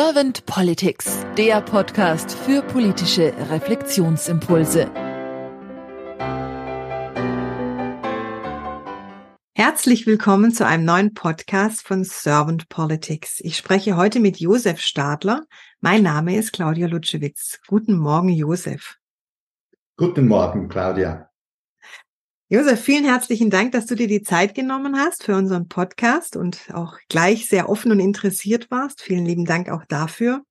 Servant Politics, der Podcast für politische Reflexionsimpulse. Herzlich willkommen zu einem neuen Podcast von Servant Politics. Ich spreche heute mit Josef Stadler. Mein Name ist Claudia Lutschewitz. Guten Morgen, Josef. Guten Morgen, Claudia. Josef, vielen herzlichen Dank, dass du dir die Zeit genommen hast für unseren Podcast und auch gleich sehr offen und interessiert warst. Vielen lieben Dank auch dafür.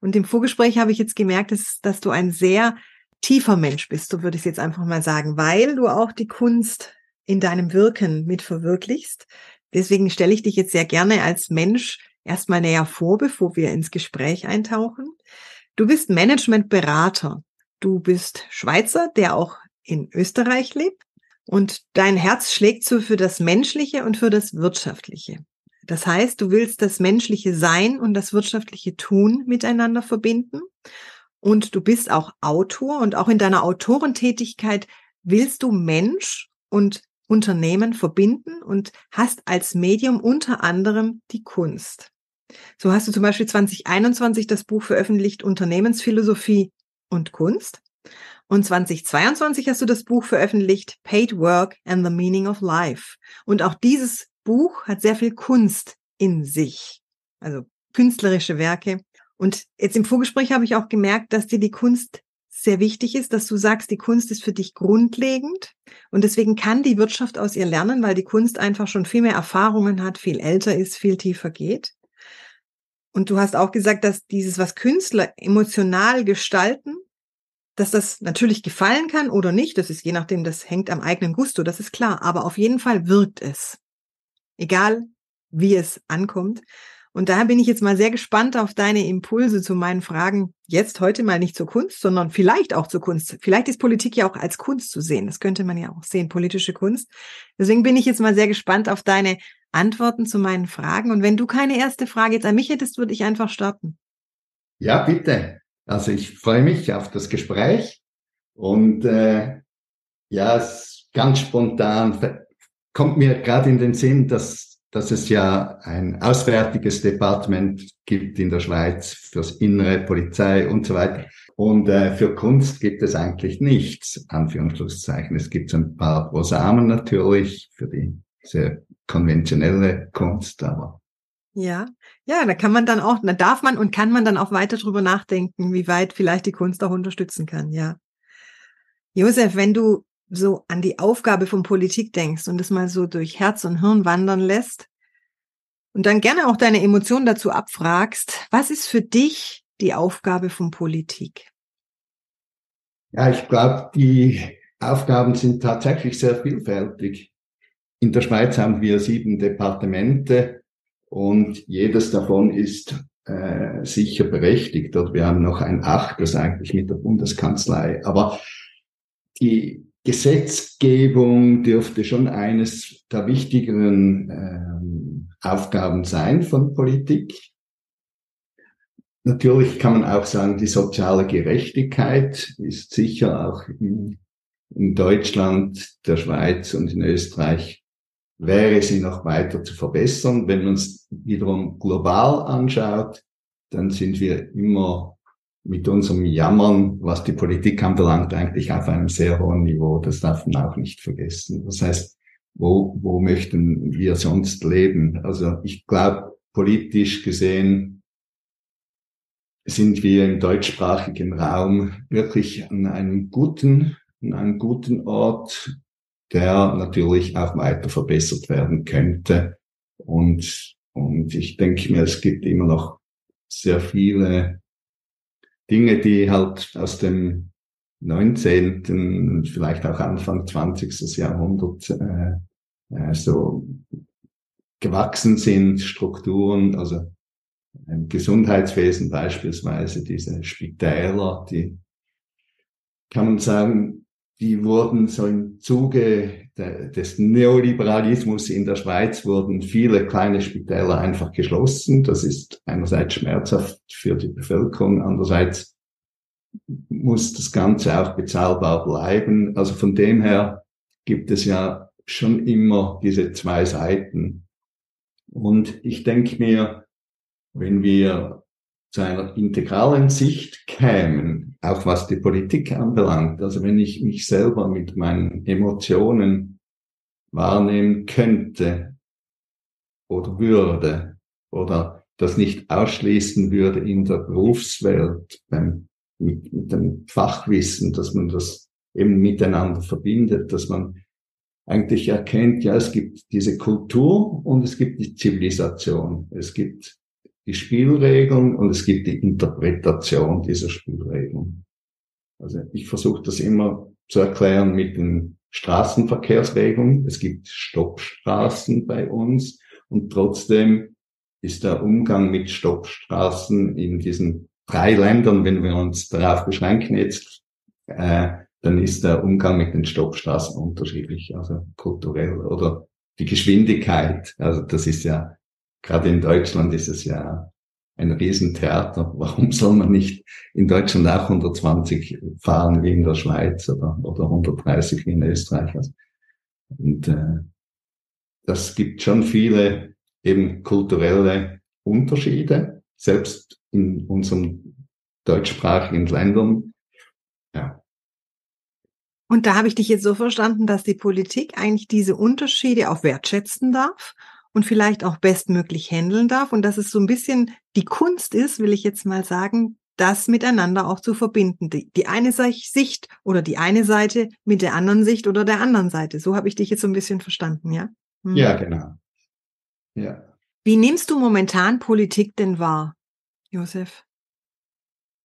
Und im Vorgespräch habe ich jetzt gemerkt, dass, dass du ein sehr tiefer Mensch bist, so würde ich es jetzt einfach mal sagen, weil du auch die Kunst in deinem Wirken mit verwirklichst. Deswegen stelle ich dich jetzt sehr gerne als Mensch erstmal näher vor, bevor wir ins Gespräch eintauchen. Du bist Managementberater. Du bist Schweizer, der auch in Österreich lebt und dein Herz schlägt so für das Menschliche und für das Wirtschaftliche. Das heißt, du willst das menschliche Sein und das wirtschaftliche Tun miteinander verbinden. Und du bist auch Autor und auch in deiner Autorentätigkeit willst du Mensch und Unternehmen verbinden und hast als Medium unter anderem die Kunst. So hast du zum Beispiel 2021 das Buch veröffentlicht Unternehmensphilosophie und Kunst. Und 2022 hast du das Buch veröffentlicht, Paid Work and the Meaning of Life. Und auch dieses Buch hat sehr viel Kunst in sich, also künstlerische Werke. Und jetzt im Vorgespräch habe ich auch gemerkt, dass dir die Kunst sehr wichtig ist, dass du sagst, die Kunst ist für dich grundlegend und deswegen kann die Wirtschaft aus ihr lernen, weil die Kunst einfach schon viel mehr Erfahrungen hat, viel älter ist, viel tiefer geht. Und du hast auch gesagt, dass dieses, was Künstler emotional gestalten, dass das natürlich gefallen kann oder nicht, das ist je nachdem, das hängt am eigenen Gusto, das ist klar. Aber auf jeden Fall wirkt es. Egal, wie es ankommt. Und daher bin ich jetzt mal sehr gespannt auf deine Impulse zu meinen Fragen. Jetzt heute mal nicht zur Kunst, sondern vielleicht auch zur Kunst. Vielleicht ist Politik ja auch als Kunst zu sehen. Das könnte man ja auch sehen, politische Kunst. Deswegen bin ich jetzt mal sehr gespannt auf deine Antworten zu meinen Fragen. Und wenn du keine erste Frage jetzt an mich hättest, würde ich einfach starten. Ja, bitte. Also ich freue mich auf das Gespräch und äh, ja, ganz spontan kommt mir gerade in den Sinn, dass, dass es ja ein auswärtiges Departement gibt in der Schweiz fürs Innere, Polizei und so weiter. Und äh, für Kunst gibt es eigentlich nichts, Anführungszeichen. Es gibt ein paar Prosamen natürlich für die sehr konventionelle Kunst, aber ja, ja, da kann man dann auch, da darf man und kann man dann auch weiter drüber nachdenken, wie weit vielleicht die Kunst auch unterstützen kann, ja. Josef, wenn du so an die Aufgabe von Politik denkst und das mal so durch Herz und Hirn wandern lässt und dann gerne auch deine Emotionen dazu abfragst, was ist für dich die Aufgabe von Politik? Ja, ich glaube, die Aufgaben sind tatsächlich sehr vielfältig. In der Schweiz haben wir sieben Departemente und jedes davon ist äh, sicher berechtigt. Und wir haben noch ein Acht, das eigentlich mit der Bundeskanzlei. Aber die Gesetzgebung dürfte schon eines der wichtigeren ähm, Aufgaben sein von Politik. Natürlich kann man auch sagen, die soziale Gerechtigkeit ist sicher auch in, in Deutschland, der Schweiz und in Österreich wäre sie noch weiter zu verbessern. Wenn man es wiederum global anschaut, dann sind wir immer mit unserem Jammern, was die Politik anbelangt, eigentlich auf einem sehr hohen Niveau. Das darf man auch nicht vergessen. Das heißt, wo, wo möchten wir sonst leben? Also ich glaube, politisch gesehen sind wir im deutschsprachigen Raum wirklich an einem guten, an einem guten Ort der natürlich auch weiter verbessert werden könnte. Und, und ich denke mir, es gibt immer noch sehr viele Dinge, die halt aus dem 19. und vielleicht auch Anfang 20. Jahrhundert äh, äh, so gewachsen sind, Strukturen, also im Gesundheitswesen beispielsweise, diese Spitäler, die kann man sagen, die wurden so im Zuge des Neoliberalismus in der Schweiz wurden viele kleine Spitäler einfach geschlossen. Das ist einerseits schmerzhaft für die Bevölkerung, andererseits muss das Ganze auch bezahlbar bleiben. Also von dem her gibt es ja schon immer diese zwei Seiten. Und ich denke mir, wenn wir zu einer integralen Sicht kämen, auch was die Politik anbelangt. Also wenn ich mich selber mit meinen Emotionen wahrnehmen könnte oder würde oder das nicht ausschließen würde in der Berufswelt beim, mit, mit dem Fachwissen, dass man das eben miteinander verbindet, dass man eigentlich erkennt, ja, es gibt diese Kultur und es gibt die Zivilisation. Es gibt die Spielregeln und es gibt die Interpretation dieser Spielregeln. Also ich versuche das immer zu erklären mit den Straßenverkehrsregeln. Es gibt Stoppstraßen bei uns und trotzdem ist der Umgang mit Stoppstraßen in diesen drei Ländern, wenn wir uns darauf beschränken jetzt, äh, dann ist der Umgang mit den Stoppstraßen unterschiedlich, also kulturell oder die Geschwindigkeit. Also das ist ja, gerade in Deutschland ist es ja ein Riesentheater. Warum soll man nicht in Deutschland auch 120 fahren wie in der Schweiz oder, oder 130 wie in Österreich? Also, und äh, das gibt schon viele eben kulturelle Unterschiede, selbst in unseren deutschsprachigen Ländern. Ja, und da habe ich dich jetzt so verstanden, dass die Politik eigentlich diese Unterschiede auch wertschätzen darf und vielleicht auch bestmöglich handeln darf und dass es so ein bisschen die Kunst ist, will ich jetzt mal sagen, das miteinander auch zu verbinden. Die, die eine Sicht oder die eine Seite mit der anderen Sicht oder der anderen Seite. So habe ich dich jetzt so ein bisschen verstanden, ja? Hm. Ja, genau. Ja. Wie nimmst du momentan Politik denn wahr, Josef?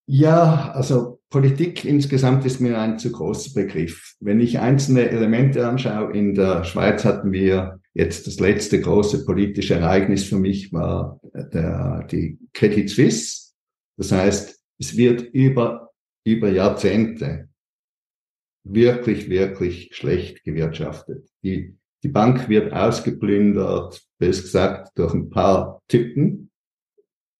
Ja, also Politik insgesamt ist mir ein zu großer Begriff. Wenn ich einzelne Elemente anschaue, in der Schweiz hatten wir jetzt das letzte große politische Ereignis für mich war der, die Credit Suisse. Das heißt, es wird über, über Jahrzehnte wirklich, wirklich schlecht gewirtschaftet. Die, die Bank wird ausgeplündert, besser gesagt, durch ein paar Typen,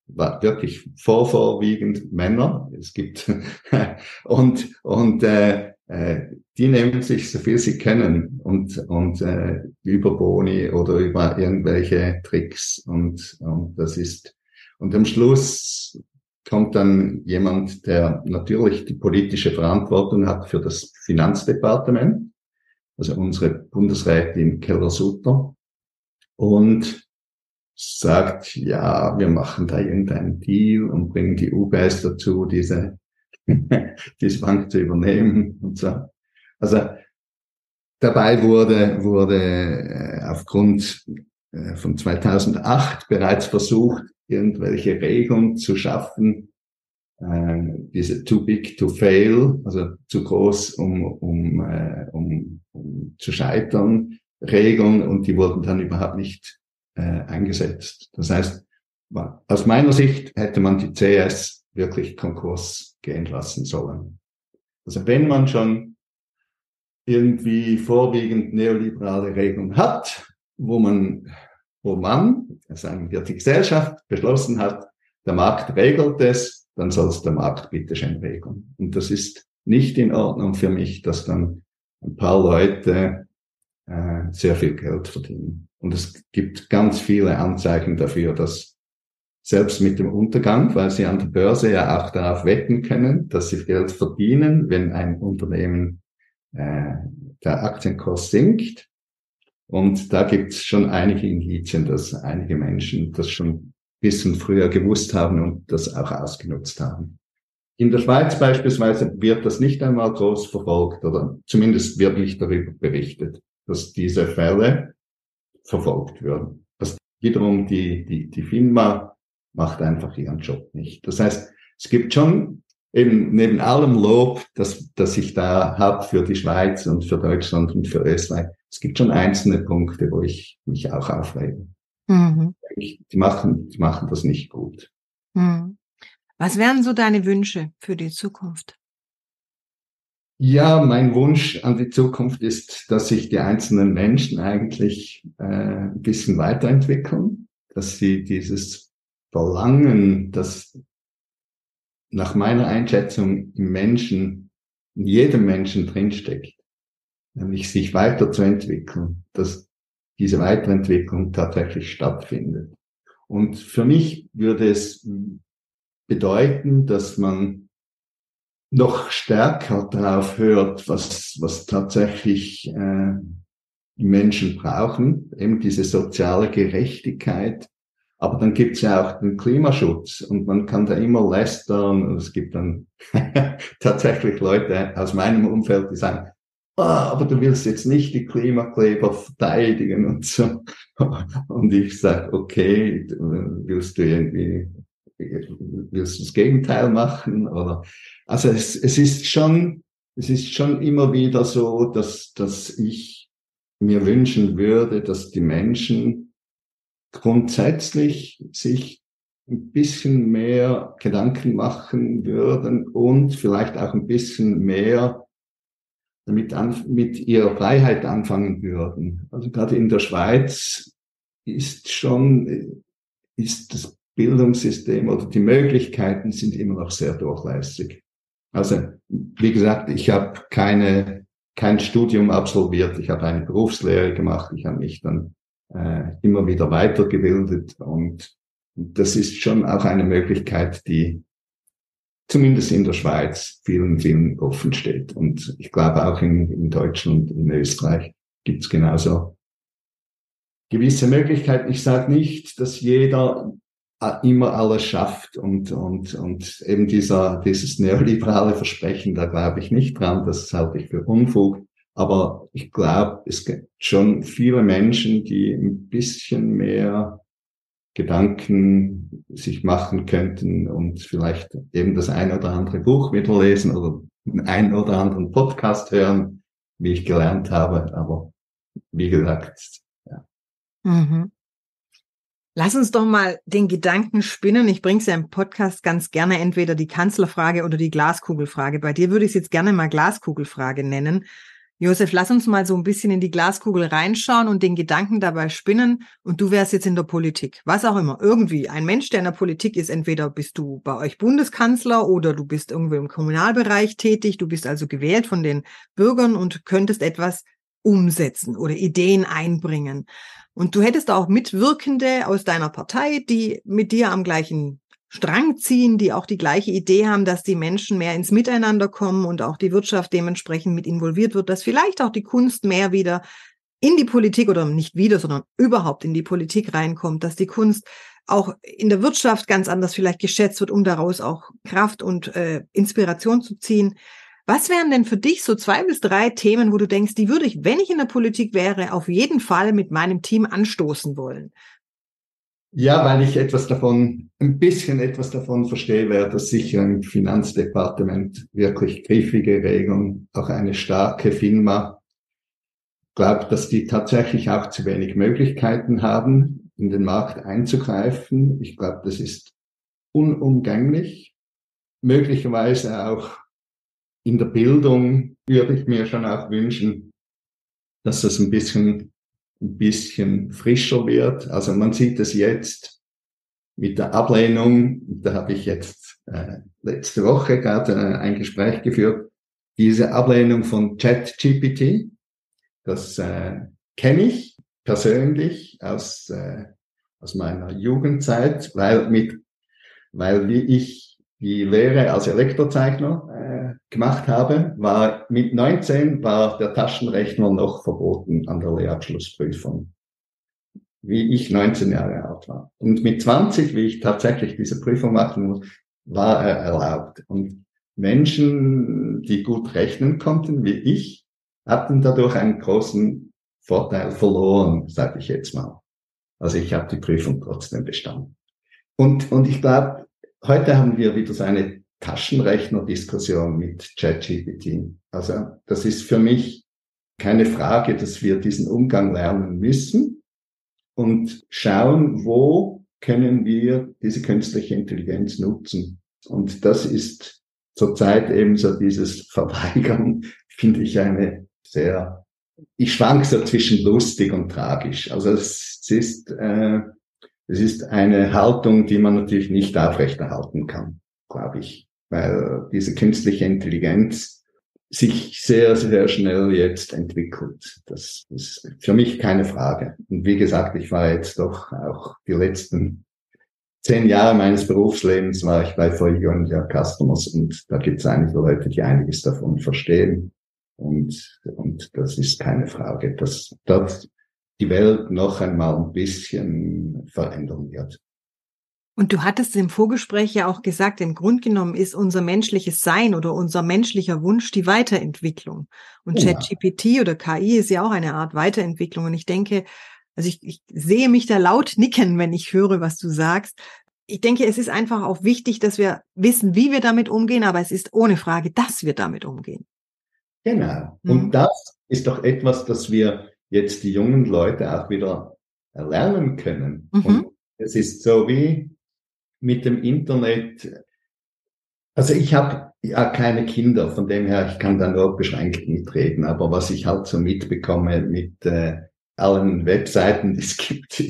wirklich vor, vorwiegend Männer. Es gibt und und äh, äh, die nehmen sich so viel sie können und und äh, über Boni oder über irgendwelche Tricks und und das ist und am Schluss kommt dann jemand, der natürlich die politische Verantwortung hat für das Finanzdepartement, also unsere Bundesrätin Keller-Sutter und sagt, ja, wir machen da irgendeinen Deal und bringen die UBS dazu, diese, diese Bank zu übernehmen und so. Also dabei wurde, wurde äh, aufgrund äh, von 2008 bereits versucht, irgendwelche Regeln zu schaffen, äh, diese too big to fail, also zu groß, um, um, um, um zu scheitern, Regeln und die wurden dann überhaupt nicht äh, eingesetzt. Das heißt, aus meiner Sicht hätte man die CS wirklich Konkurs gehen lassen sollen. Also wenn man schon irgendwie vorwiegend neoliberale Regeln hat, wo man, wo man, sagen wir die Gesellschaft, beschlossen hat, der Markt regelt es, dann soll es der Markt bitte schön regeln. Und das ist nicht in Ordnung für mich, dass dann ein paar Leute äh, sehr viel Geld verdienen. Und es gibt ganz viele Anzeichen dafür, dass selbst mit dem Untergang, weil sie an der Börse ja auch darauf wetten können, dass sie Geld verdienen, wenn ein Unternehmen äh, der Aktienkurs sinkt. Und da gibt es schon einige Indizien, dass einige Menschen das schon ein bisschen früher gewusst haben und das auch ausgenutzt haben. In der Schweiz beispielsweise wird das nicht einmal groß verfolgt oder zumindest wird nicht darüber berichtet, dass diese Fälle verfolgt werden. Das wiederum die, die, die FINMA macht einfach ihren Job nicht. Das heißt, es gibt schon eben neben allem Lob, das, das ich da habe für die Schweiz und für Deutschland und für Österreich, es gibt schon einzelne Punkte, wo ich mich auch aufrege. Mhm. Die machen, die machen das nicht gut. Mhm. Was wären so deine Wünsche für die Zukunft? Ja, mein Wunsch an die Zukunft ist, dass sich die einzelnen Menschen eigentlich äh, ein bisschen weiterentwickeln, dass sie dieses Verlangen, das nach meiner Einschätzung im Menschen, in jedem Menschen drinsteckt, nämlich sich weiterzuentwickeln, dass diese Weiterentwicklung tatsächlich stattfindet. Und für mich würde es bedeuten, dass man noch stärker darauf hört, was, was tatsächlich äh, Menschen brauchen, eben diese soziale Gerechtigkeit. Aber dann gibt's ja auch den Klimaschutz und man kann da immer lästern und es gibt dann tatsächlich Leute aus meinem Umfeld, die sagen, ah, aber du willst jetzt nicht die Klimakleber verteidigen und so. Und ich sage, okay, willst du irgendwie, willst du das Gegenteil machen? Oder, also es, es ist schon, es ist schon immer wieder so, dass, dass ich mir wünschen würde, dass die Menschen grundsätzlich sich ein bisschen mehr Gedanken machen würden und vielleicht auch ein bisschen mehr damit an, mit ihrer Freiheit anfangen würden. Also gerade in der Schweiz ist schon, ist das Bildungssystem oder die Möglichkeiten sind immer noch sehr durchlässig. Also, wie gesagt, ich habe keine, kein Studium absolviert, ich habe eine Berufslehre gemacht, ich habe mich dann äh, immer wieder weitergebildet und das ist schon auch eine Möglichkeit, die zumindest in der Schweiz vielen, vielen offen steht. Und ich glaube auch in, in Deutschland, in Österreich gibt es genauso gewisse Möglichkeiten. Ich sage nicht, dass jeder immer alles schafft und, und, und eben dieser, dieses neoliberale Versprechen, da glaube ich nicht dran, das halte ich für Unfug. Aber ich glaube, es gibt schon viele Menschen, die ein bisschen mehr Gedanken sich machen könnten und vielleicht eben das ein oder andere Buch wieder lesen oder einen oder anderen Podcast hören, wie ich gelernt habe. Aber wie gesagt, ja. Mhm. Lass uns doch mal den Gedanken spinnen. Ich bringe es ja im Podcast ganz gerne entweder die Kanzlerfrage oder die Glaskugelfrage. Bei dir würde ich es jetzt gerne mal Glaskugelfrage nennen. Josef, lass uns mal so ein bisschen in die Glaskugel reinschauen und den Gedanken dabei spinnen. Und du wärst jetzt in der Politik. Was auch immer. Irgendwie. Ein Mensch, der in der Politik ist, entweder bist du bei euch Bundeskanzler oder du bist irgendwo im Kommunalbereich tätig. Du bist also gewählt von den Bürgern und könntest etwas umsetzen oder Ideen einbringen. Und du hättest auch Mitwirkende aus deiner Partei, die mit dir am gleichen Strang ziehen, die auch die gleiche Idee haben, dass die Menschen mehr ins Miteinander kommen und auch die Wirtschaft dementsprechend mit involviert wird, dass vielleicht auch die Kunst mehr wieder in die Politik oder nicht wieder, sondern überhaupt in die Politik reinkommt, dass die Kunst auch in der Wirtschaft ganz anders vielleicht geschätzt wird, um daraus auch Kraft und äh, Inspiration zu ziehen. Was wären denn für dich so zwei bis drei Themen, wo du denkst, die würde ich, wenn ich in der Politik wäre, auf jeden Fall mit meinem Team anstoßen wollen? Ja, weil ich etwas davon, ein bisschen etwas davon verstehe, wäre das sicher im Finanzdepartement wirklich griffige Regeln, auch eine starke FINMA. Ich glaube, dass die tatsächlich auch zu wenig Möglichkeiten haben, in den Markt einzugreifen. Ich glaube, das ist unumgänglich. Möglicherweise auch in der Bildung würde ich mir schon auch wünschen, dass das ein bisschen ein bisschen frischer wird. Also man sieht es jetzt mit der Ablehnung, da habe ich jetzt äh, letzte Woche gerade äh, ein Gespräch geführt, diese Ablehnung von ChatGPT, das äh, kenne ich persönlich aus, äh, aus meiner Jugendzeit, weil mit, weil wie ich die Lehre als Elektrozeichner gemacht habe, war mit 19 war der Taschenrechner noch verboten an der Lehrabschlussprüfung, wie ich 19 Jahre alt war. Und mit 20, wie ich tatsächlich diese Prüfung machen muss, war er erlaubt. Und Menschen, die gut rechnen konnten, wie ich, hatten dadurch einen großen Vorteil verloren, sage ich jetzt mal. Also ich habe die Prüfung trotzdem bestanden. Und, und ich glaube, heute haben wir wieder so eine Taschenrechner-Diskussion mit ChatGPT. Also das ist für mich keine Frage, dass wir diesen Umgang lernen müssen und schauen, wo können wir diese künstliche Intelligenz nutzen. Und das ist zurzeit eben so dieses Verweigern, finde ich eine sehr, ich schwank so zwischen lustig und tragisch. Also es ist, äh, es ist eine Haltung, die man natürlich nicht aufrechterhalten kann, glaube ich weil diese künstliche Intelligenz sich sehr, sehr schnell jetzt entwickelt. Das ist für mich keine Frage. Und wie gesagt, ich war jetzt doch auch die letzten zehn Jahre meines Berufslebens war ich bei and Your Customers und da gibt es einige Leute, die einiges davon verstehen. Und, und das ist keine Frage, dass dort die Welt noch einmal ein bisschen verändern wird. Und du hattest im Vorgespräch ja auch gesagt, im Grunde genommen ist unser menschliches Sein oder unser menschlicher Wunsch die Weiterentwicklung. Und ja. ChatGPT oder KI ist ja auch eine Art Weiterentwicklung. Und ich denke, also ich, ich sehe mich da laut nicken, wenn ich höre, was du sagst. Ich denke, es ist einfach auch wichtig, dass wir wissen, wie wir damit umgehen, aber es ist ohne Frage, dass wir damit umgehen. Genau. Mhm. Und das ist doch etwas, das wir jetzt die jungen Leute auch wieder erlernen können. Mhm. Und es ist so wie mit dem Internet. Also ich habe ja keine Kinder, von dem her, ich kann da nur beschränkt mitreden, aber was ich halt so mitbekomme mit äh, allen Webseiten, die es gibt,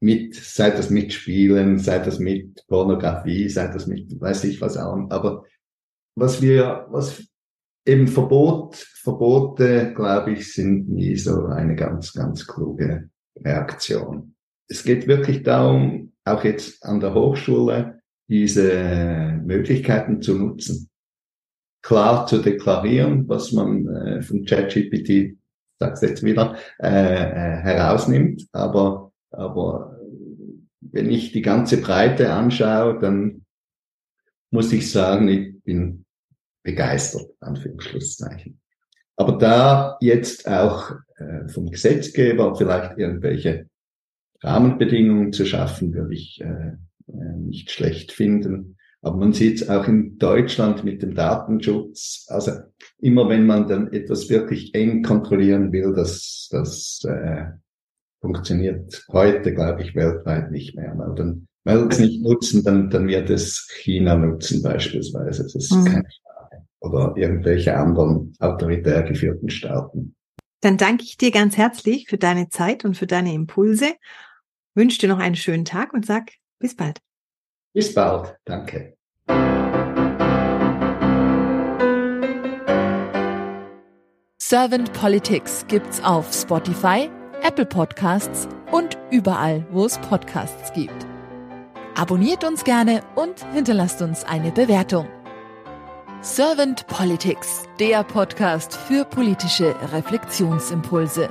mit, sei das mit Spielen, sei das mit Pornografie, sei das mit weiß ich was allem, aber was wir, was eben Verbot, Verbote, glaube ich, sind nie so eine ganz, ganz kluge Reaktion. Es geht wirklich darum, auch jetzt an der Hochschule diese Möglichkeiten zu nutzen. Klar zu deklarieren, was man äh, von ChatGPT, sag's jetzt wieder, äh, äh, herausnimmt. Aber, aber wenn ich die ganze Breite anschaue, dann muss ich sagen, ich bin begeistert, Anführungszeichen. Aber da jetzt auch äh, vom Gesetzgeber vielleicht irgendwelche Rahmenbedingungen zu schaffen, würde ich äh, äh, nicht schlecht finden. Aber man sieht es auch in Deutschland mit dem Datenschutz. Also immer wenn man dann etwas wirklich eng kontrollieren will, das, das äh, funktioniert heute, glaube ich, weltweit nicht mehr. Weil dann, weil es nicht nutzen, dann, dann wird es China nutzen beispielsweise. Das ist mhm. keine Frage. Oder irgendwelche anderen autoritär geführten Staaten. Dann danke ich dir ganz herzlich für deine Zeit und für deine Impulse wünsche dir noch einen schönen Tag und sag bis bald. Bis bald. Danke. Servant Politics gibt's auf Spotify, Apple Podcasts und überall, wo es Podcasts gibt. Abonniert uns gerne und hinterlasst uns eine Bewertung. Servant Politics, der Podcast für politische Reflexionsimpulse.